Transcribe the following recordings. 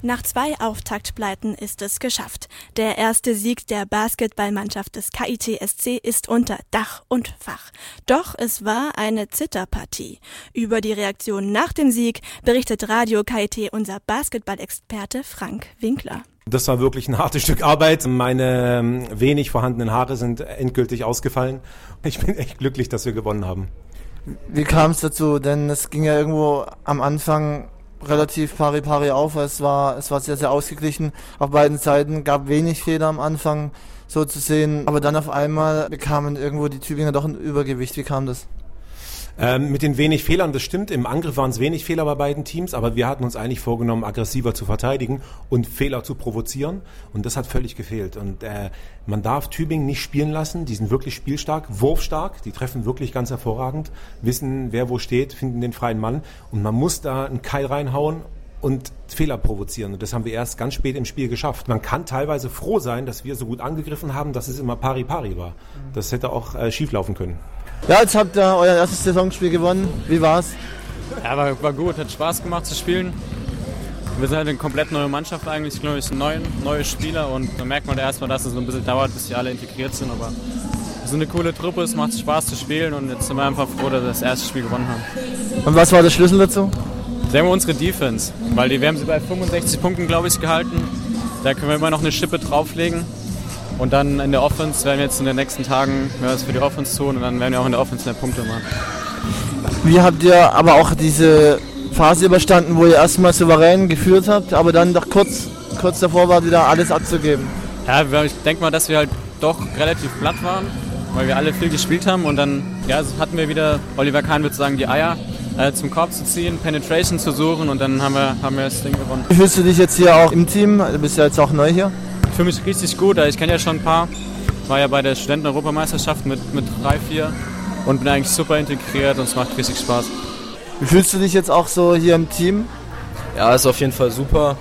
Nach zwei Auftaktpleiten ist es geschafft. Der erste Sieg der Basketballmannschaft des KITSC ist unter Dach und Fach. Doch es war eine Zitterpartie. Über die Reaktion nach dem Sieg berichtet Radio KIT unser Basketballexperte Frank Winkler. Das war wirklich ein hartes Stück Arbeit. Meine ähm, wenig vorhandenen Haare sind endgültig ausgefallen. Ich bin echt glücklich, dass wir gewonnen haben. Wie kam es dazu? Denn es ging ja irgendwo am Anfang relativ pari pari auf. Es war, es war sehr, sehr ausgeglichen auf beiden Seiten. Gab wenig Fehler am Anfang so zu sehen. Aber dann auf einmal bekamen irgendwo die Tübinger doch ein Übergewicht. Wie kam das? Ähm, mit den wenig Fehlern, das stimmt. Im Angriff waren es wenig Fehler bei beiden Teams, aber wir hatten uns eigentlich vorgenommen, aggressiver zu verteidigen und Fehler zu provozieren. Und das hat völlig gefehlt. Und äh, man darf Tübingen nicht spielen lassen. Die sind wirklich spielstark, wurfstark. Die treffen wirklich ganz hervorragend, wissen, wer wo steht, finden den freien Mann. Und man muss da einen Keil reinhauen und Fehler provozieren. Und das haben wir erst ganz spät im Spiel geschafft. Man kann teilweise froh sein, dass wir so gut angegriffen haben, dass es immer pari-pari war. Das hätte auch äh, schief laufen können. Ja, jetzt habt ihr euer erstes Saisonspiel gewonnen. Wie war's? Ja, war, war gut, hat Spaß gemacht zu spielen. Wir sind halt eine komplett neue Mannschaft eigentlich, ich glaube ich, sind neue, neue Spieler und da merkt man erstmal, dass es so ein bisschen dauert, bis die alle integriert sind, aber wir sind eine coole Truppe, es macht Spaß zu spielen und jetzt sind wir einfach froh, dass wir das erste Spiel gewonnen haben. Und was war der Schlüssel dazu? Sagen wir unsere Defense, weil die, wir haben sie bei 65 Punkten, glaube ich, gehalten. Da können wir immer noch eine Schippe drauflegen. Und dann in der Offense werden wir jetzt in den nächsten Tagen mehr was für die Offense tun und dann werden wir auch in der Offense mehr Punkte machen. Wie habt ihr aber auch diese Phase überstanden, wo ihr erstmal souverän geführt habt, aber dann doch kurz, kurz davor war, wieder alles abzugeben? Ja, ich denke mal, dass wir halt doch relativ platt waren, weil wir alle viel gespielt haben und dann ja, hatten wir wieder, Oliver Kahn würde sagen, die Eier äh, zum Korb zu ziehen, Penetration zu suchen und dann haben wir, haben wir das Ding gewonnen. Wie fühlst du dich jetzt hier auch im Team? Du bist ja jetzt auch neu hier fühle mich richtig gut. Ich kenne ja schon ein paar. War ja bei der Studenten-Europameisterschaft mit, mit drei, vier und bin eigentlich super integriert und es macht richtig Spaß. Wie fühlst du dich jetzt auch so hier im Team? Ja, ist auf jeden Fall super.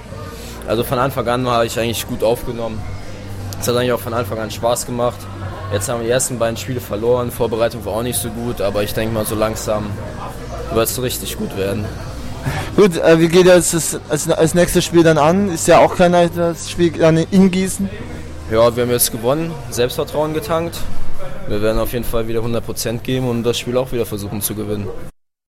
Also von Anfang an war ich eigentlich gut aufgenommen. Es hat eigentlich auch von Anfang an Spaß gemacht. Jetzt haben wir die ersten beiden Spiele verloren. Vorbereitung war auch nicht so gut, aber ich denke mal, so langsam wird es richtig gut werden. Gut, äh, wie geht jetzt das als, als nächstes Spiel dann an? Ist ja auch kein leichtes Spiel dann in Gießen. Ja, wir haben jetzt gewonnen, Selbstvertrauen getankt. Wir werden auf jeden Fall wieder 100% geben und das Spiel auch wieder versuchen zu gewinnen.